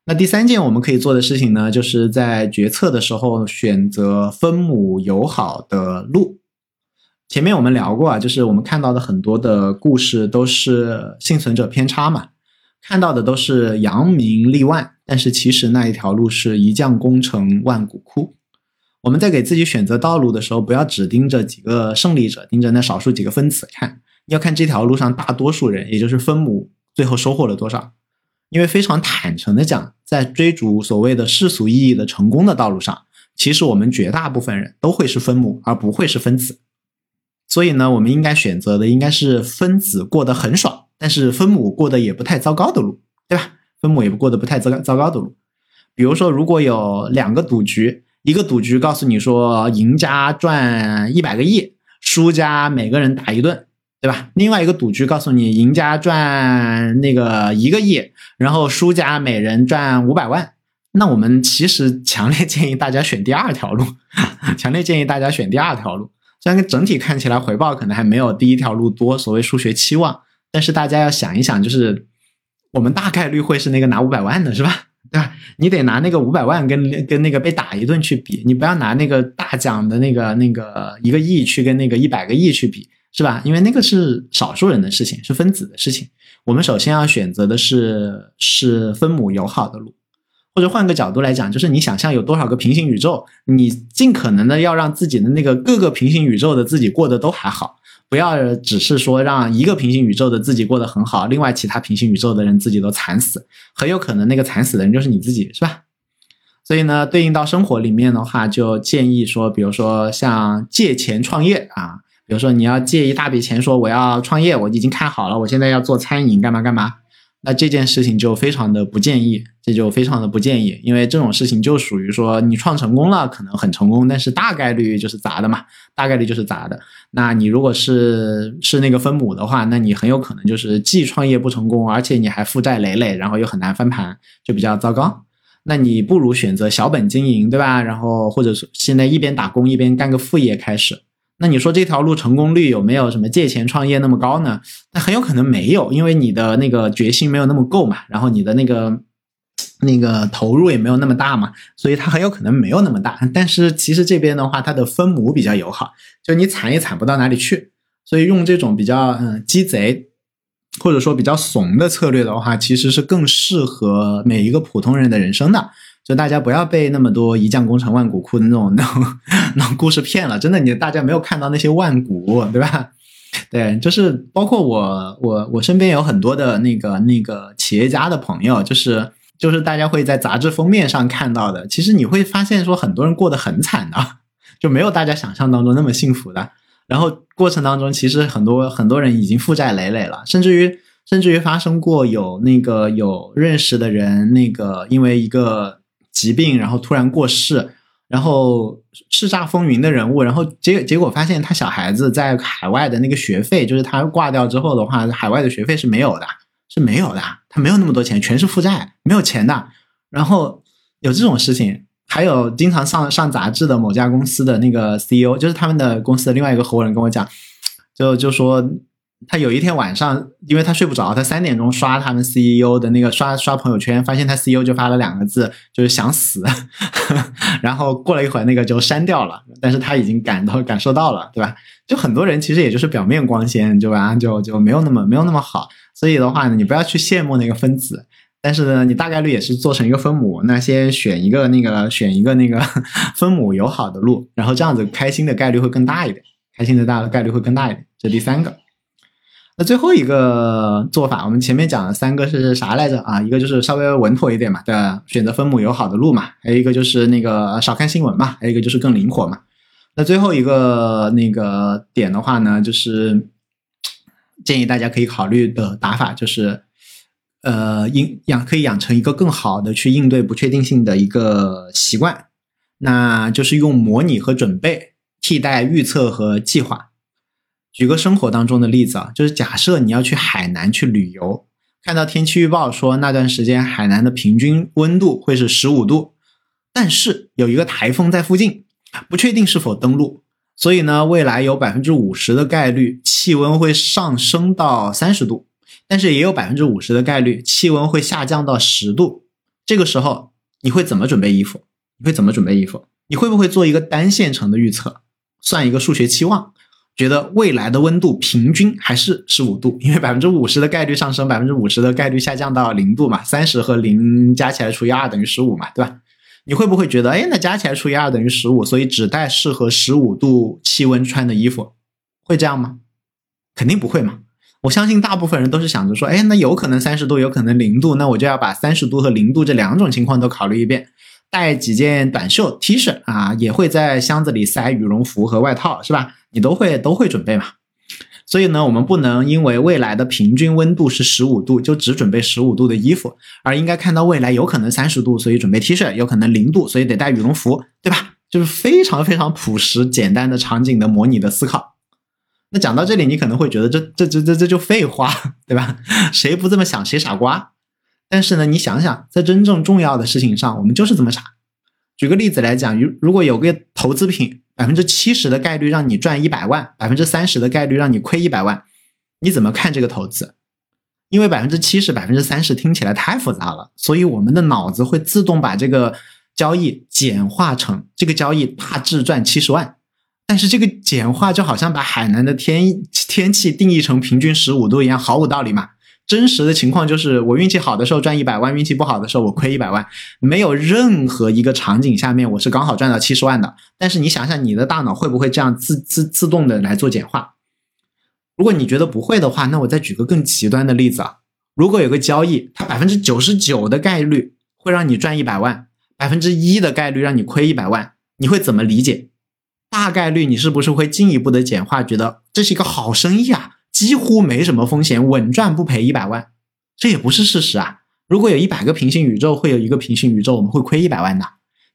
那第三件我们可以做的事情呢，就是在决策的时候选择分母友好的路。前面我们聊过啊，就是我们看到的很多的故事都是幸存者偏差嘛，看到的都是扬名立万，但是其实那一条路是一将功成万骨枯。我们在给自己选择道路的时候，不要只盯着几个胜利者，盯着那少数几个分子看，要看这条路上大多数人，也就是分母最后收获了多少。因为非常坦诚的讲，在追逐所谓的世俗意义的成功的道路上，其实我们绝大部分人都会是分母，而不会是分子。所以呢，我们应该选择的应该是分子过得很爽，但是分母过得也不太糟糕的路，对吧？分母也不过得不太糟糟糕的路。比如说，如果有两个赌局，一个赌局告诉你说，赢家赚一百个亿，输家每个人打一顿。对吧？另外一个赌局告诉你，赢家赚那个一个亿，然后输家每人赚五百万。那我们其实强烈建议大家选第二条路，(laughs) 强烈建议大家选第二条路。虽然整体看起来回报可能还没有第一条路多，所谓数学期望，但是大家要想一想，就是我们大概率会是那个拿五百万的，是吧？(laughs) 对吧？你得拿那个五百万跟跟那个被打一顿去比，你不要拿那个大奖的那个那个一个亿去跟那个一百个亿去比。是吧？因为那个是少数人的事情，是分子的事情。我们首先要选择的是是分母友好的路，或者换个角度来讲，就是你想象有多少个平行宇宙，你尽可能的要让自己的那个各个平行宇宙的自己过得都还好，不要只是说让一个平行宇宙的自己过得很好，另外其他平行宇宙的人自己都惨死，很有可能那个惨死的人就是你自己，是吧？所以呢，对应到生活里面的话，就建议说，比如说像借钱创业啊。比如说你要借一大笔钱，说我要创业，我已经看好了，我现在要做餐饮，干嘛干嘛？那这件事情就非常的不建议，这就非常的不建议，因为这种事情就属于说你创成功了，可能很成功，但是大概率就是砸的嘛，大概率就是砸的。那你如果是是那个分母的话，那你很有可能就是既创业不成功，而且你还负债累累，然后又很难翻盘，就比较糟糕。那你不如选择小本经营，对吧？然后或者是现在一边打工一边干个副业开始。那你说这条路成功率有没有什么借钱创业那么高呢？那很有可能没有，因为你的那个决心没有那么够嘛，然后你的那个那个投入也没有那么大嘛，所以它很有可能没有那么大。但是其实这边的话，它的分母比较友好，就你惨也惨不到哪里去。所以用这种比较嗯鸡贼或者说比较怂的策略的话，其实是更适合每一个普通人的人生的。就大家不要被那么多一将功成万骨枯的那种那种那种故事骗了，真的，你大家没有看到那些万骨，对吧？(laughs) 对，就是包括我我我身边有很多的那个那个企业家的朋友，就是就是大家会在杂志封面上看到的。其实你会发现说很多人过得很惨的，(laughs) 就没有大家想象当中那么幸福的。然后过程当中，其实很多很多人已经负债累累了，甚至于甚至于发生过有那个有认识的人那个因为一个。疾病，然后突然过世，然后叱咤风云的人物，然后结结果发现他小孩子在海外的那个学费，就是他挂掉之后的话，海外的学费是没有的，是没有的。他没有那么多钱，全是负债，没有钱的。然后有这种事情，还有经常上上杂志的某家公司的那个 CEO，就是他们的公司的另外一个合伙人跟我讲，就就说。他有一天晚上，因为他睡不着，他三点钟刷他们 CEO 的那个刷刷朋友圈，发现他 CEO 就发了两个字，就是想死。(laughs) 然后过了一会儿，那个就删掉了。但是他已经感到感受到了，对吧？就很多人其实也就是表面光鲜，就吧？就就没有那么没有那么好。所以的话呢，你不要去羡慕那个分子，但是呢，你大概率也是做成一个分母。那先选一个那个选一个那个 (laughs) 分母友好的路，然后这样子开心的概率会更大一点，开心的大概率会更大一点。这第三个。那最后一个做法，我们前面讲了三个是啥来着啊？一个就是稍微稳妥一点嘛，对吧？选择分母友好的路嘛。还有一个就是那个少看新闻嘛。还有一个就是更灵活嘛。那最后一个那个点的话呢，就是建议大家可以考虑的打法就是，呃，应养可以养成一个更好的去应对不确定性的一个习惯，那就是用模拟和准备替代预测和计划。举个生活当中的例子啊，就是假设你要去海南去旅游，看到天气预报说那段时间海南的平均温度会是十五度，但是有一个台风在附近，不确定是否登陆，所以呢，未来有百分之五十的概率气温会上升到三十度，但是也有百分之五十的概率气温会下降到十度。这个时候你会怎么准备衣服？你会怎么准备衣服？你会不会做一个单线程的预测，算一个数学期望？觉得未来的温度平均还是十五度，因为百分之五十的概率上升，百分之五十的概率下降到零度嘛，三十和零加起来除以二等于十五嘛，对吧？你会不会觉得，哎，那加起来除以二等于十五，所以只带适合十五度气温穿的衣服，会这样吗？肯定不会嘛。我相信大部分人都是想着说，哎，那有可能三十度，有可能零度，那我就要把三十度和零度这两种情况都考虑一遍，带几件短袖 T 恤啊，也会在箱子里塞羽绒服和外套，是吧？你都会都会准备嘛？所以呢，我们不能因为未来的平均温度是十五度，就只准备十五度的衣服，而应该看到未来有可能三十度，所以准备 T 恤；有可能零度，所以得带羽绒服，对吧？就是非常非常朴实简单的场景的模拟的思考。那讲到这里，你可能会觉得这这这这这就废话，对吧？(laughs) 谁不这么想，谁傻瓜。但是呢，你想想，在真正重要的事情上，我们就是这么傻。举个例子来讲，如如果有个投资品。百分之七十的概率让你赚一百万，百分之三十的概率让你亏一百万，你怎么看这个投资？因为百分之七十、百分之三十听起来太复杂了，所以我们的脑子会自动把这个交易简化成这个交易大致赚七十万。但是这个简化就好像把海南的天天气定义成平均十五度一样，毫无道理嘛。真实的情况就是，我运气好的时候赚一百万，运气不好的时候我亏一百万。没有任何一个场景下面我是刚好赚到七十万的。但是你想想，你的大脑会不会这样自自自动的来做简化？如果你觉得不会的话，那我再举个更极端的例子啊。如果有个交易，它百分之九十九的概率会让你赚一百万，百分之一的概率让你亏一百万，你会怎么理解？大概率你是不是会进一步的简化，觉得这是一个好生意啊？几乎没什么风险，稳赚不赔一百万，这也不是事实啊！如果有一百个平行宇宙，会有一个平行宇宙我们会亏一百万的，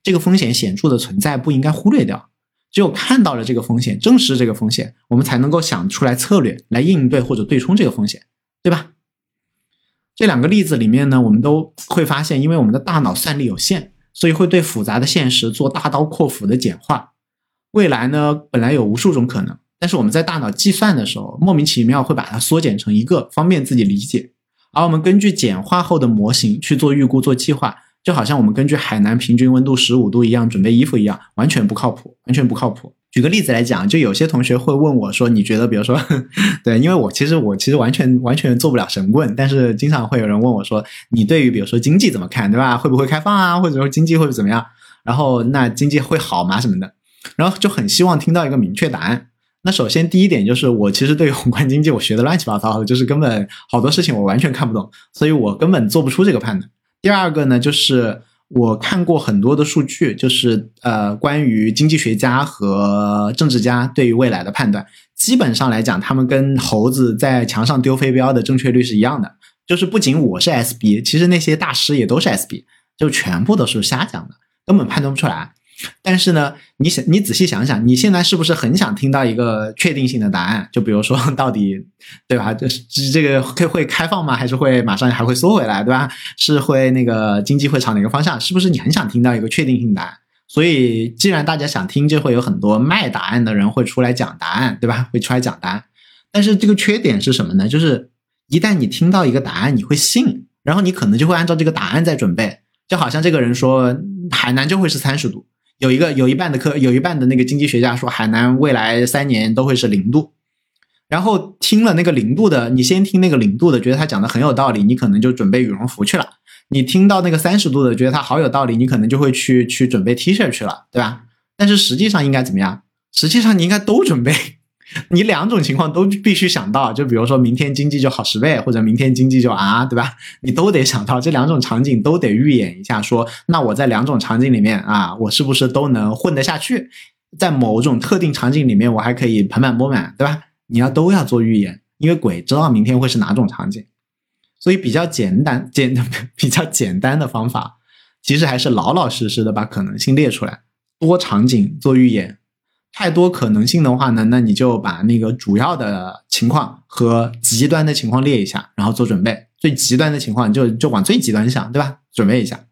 这个风险显著的存在，不应该忽略掉。只有看到了这个风险，正视这个风险，我们才能够想出来策略来应对或者对冲这个风险，对吧？这两个例子里面呢，我们都会发现，因为我们的大脑算力有限，所以会对复杂的现实做大刀阔斧的简化。未来呢，本来有无数种可能。但是我们在大脑计算的时候，莫名其妙会把它缩减成一个，方便自己理解。而我们根据简化后的模型去做预估、做计划，就好像我们根据海南平均温度十五度一样准备衣服一样，完全不靠谱，完全不靠谱。举个例子来讲，就有些同学会问我说：“你觉得，比如说，(laughs) 对，因为我其实我其实完全完全做不了神棍，但是经常会有人问我说，你对于比如说经济怎么看，对吧？会不会开放啊？或者说经济会怎么样？然后那经济会好吗？什么的？然后就很希望听到一个明确答案。”那首先第一点就是，我其实对于宏观经济我学的乱七八糟的，就是根本好多事情我完全看不懂，所以我根本做不出这个判断。第二个呢，就是我看过很多的数据，就是呃关于经济学家和政治家对于未来的判断，基本上来讲，他们跟猴子在墙上丢飞镖的正确率是一样的。就是不仅我是 SB，其实那些大师也都是 SB，就全部都是瞎讲的，根本判断不出来。但是呢，你想，你仔细想想，你现在是不是很想听到一个确定性的答案？就比如说，(laughs) 到底，对吧？这这个会会开放吗？还是会马上还会缩回来，对吧？是会那个经济会朝哪个方向？是不是你很想听到一个确定性答案？所以，既然大家想听，就会有很多卖答案的人会出来讲答案，对吧？会出来讲答案。但是这个缺点是什么呢？就是一旦你听到一个答案，你会信，然后你可能就会按照这个答案在准备。就好像这个人说海南就会是三十度。有一个有一半的科有一半的那个经济学家说海南未来三年都会是零度，然后听了那个零度的，你先听那个零度的，觉得他讲的很有道理，你可能就准备羽绒服去了。你听到那个三十度的，觉得他好有道理，你可能就会去去准备 T 恤去了，对吧？但是实际上应该怎么样？实际上你应该都准备。(laughs) 你两种情况都必须想到，就比如说明天经济就好十倍，或者明天经济就啊，对吧？你都得想到这两种场景，都得预演一下。说那我在两种场景里面啊，我是不是都能混得下去？在某种特定场景里面，我还可以盆满钵满，对吧？你要都要做预演，因为鬼知道明天会是哪种场景，所以比较简单简 (laughs) 比较简单的方法，其实还是老老实实的把可能性列出来，多场景做预演。太多可能性的话呢，那你就把那个主要的情况和极端的情况列一下，然后做准备。最极端的情况就就往最极端想，对吧？准备一下。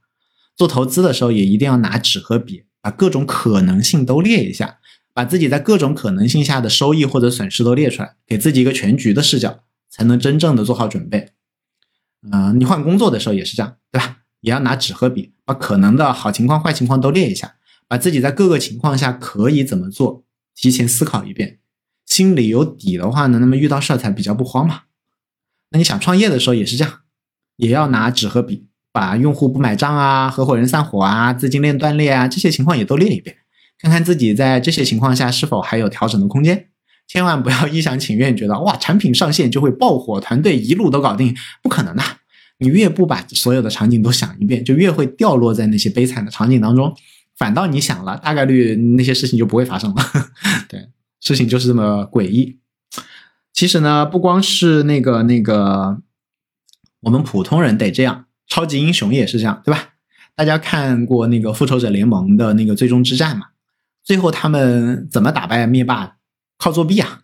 做投资的时候也一定要拿纸和笔，把各种可能性都列一下，把自己在各种可能性下的收益或者损失都列出来，给自己一个全局的视角，才能真正的做好准备。嗯，你换工作的时候也是这样，对吧？也要拿纸和笔，把可能的好情况、坏情况都列一下。把自己在各个情况下可以怎么做，提前思考一遍，心里有底的话呢，那么遇到事儿才比较不慌嘛。那你想创业的时候也是这样，也要拿纸和笔，把用户不买账啊、合伙人散伙啊、资金链断裂啊这些情况也都列一遍，看看自己在这些情况下是否还有调整的空间。千万不要一厢情愿，觉得哇产品上线就会爆火，团队一路都搞定，不可能的。你越不把所有的场景都想一遍，就越会掉落在那些悲惨的场景当中。反倒你想了，大概率那些事情就不会发生了。(laughs) 对，事情就是这么诡异。其实呢，不光是那个那个，我们普通人得这样，超级英雄也是这样，对吧？大家看过那个复仇者联盟的那个最终之战嘛？最后他们怎么打败灭霸？靠作弊啊！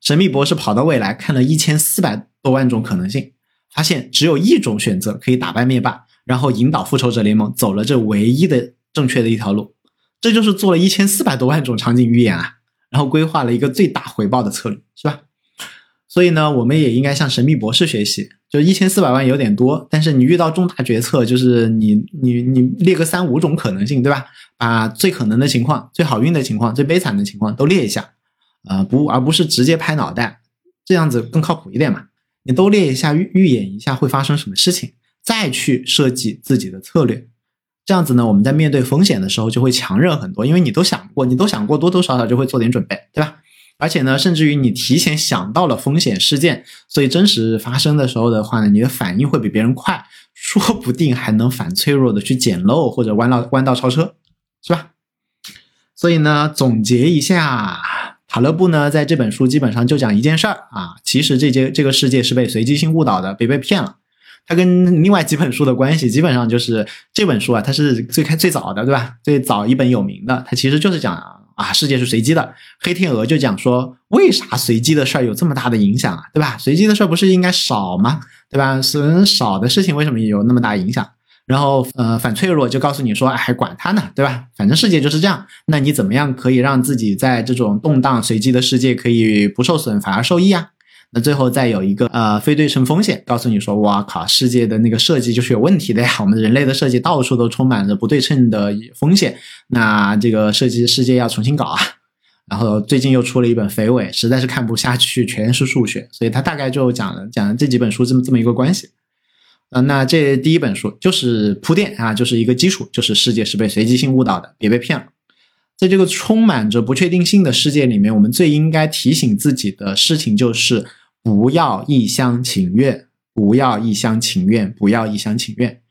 神秘博士跑到未来，看了一千四百多万种可能性，发现只有一种选择可以打败灭霸，然后引导复仇者联盟走了这唯一的。正确的一条路，这就是做了一千四百多万种场景预演啊，然后规划了一个最大回报的策略，是吧？所以呢，我们也应该向神秘博士学习，就一千四百万有点多，但是你遇到重大决策，就是你你你列个三五种可能性，对吧？把最可能的情况、最好运的情况、最悲惨的情况都列一下，啊不，而不是直接拍脑袋，这样子更靠谱一点嘛？你都列一下，预预演一下会发生什么事情，再去设计自己的策略。这样子呢，我们在面对风险的时候就会强韧很多，因为你都想过，你都想过，多多少少就会做点准备，对吧？而且呢，甚至于你提前想到了风险事件，所以真实发生的时候的话呢，你的反应会比别人快，说不定还能反脆弱的去捡漏或者弯道弯道超车，是吧？所以呢，总结一下，塔勒布呢在这本书基本上就讲一件事儿啊，其实这些这个世界是被随机性误导的，别被骗了。它跟另外几本书的关系，基本上就是这本书啊，它是最开最早的，对吧？最早一本有名的，它其实就是讲啊，世界是随机的。黑天鹅就讲说，为啥随机的事儿有这么大的影响啊，对吧？随机的事儿不是应该少吗？对吧？是少的事情为什么有那么大影响？然后呃，反脆弱就告诉你说，哎，管它呢，对吧？反正世界就是这样。那你怎么样可以让自己在这种动荡随机的世界可以不受损，反而受益啊？那最后再有一个呃非对称风险，告诉你说，哇靠，世界的那个设计就是有问题的呀，我们人类的设计到处都充满着不对称的风险，那这个设计世界要重新搞啊。然后最近又出了一本肥尾，实在是看不下去，全是数学，所以他大概就讲了讲了这几本书这么这么一个关系。呃，那这第一本书就是铺垫啊，就是一个基础，就是世界是被随机性误导的，别被骗了。在这个充满着不确定性的世界里面，我们最应该提醒自己的事情就是。不要一厢情愿，不要一厢情愿，不要一厢情愿。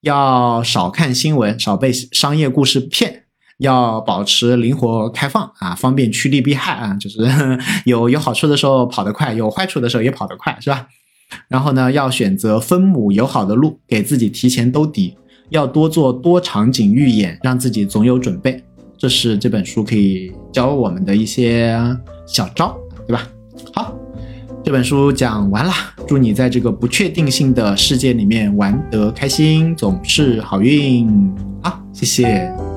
要少看新闻，少被商业故事骗。要保持灵活开放啊，方便趋利避害啊，就是 (laughs) 有有好处的时候跑得快，有坏处的时候也跑得快，是吧？然后呢，要选择分母友好的路，给自己提前兜底。要多做多场景预演，让自己总有准备。这是这本书可以教我们的一些小招，对吧？好，这本书讲完了，祝你在这个不确定性的世界里面玩得开心，总是好运。好，谢谢。